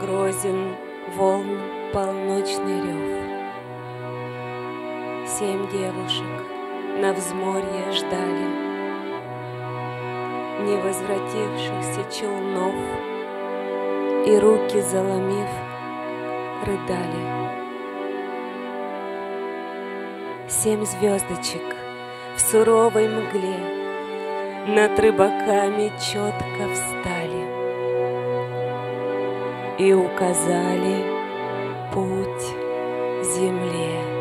грозен волн полночный рев. Семь девушек на взморье ждали Не возвратившихся челнов И руки заломив рыдали. Семь звездочек в суровой мгле Над рыбаками четко встали И указали путь земле.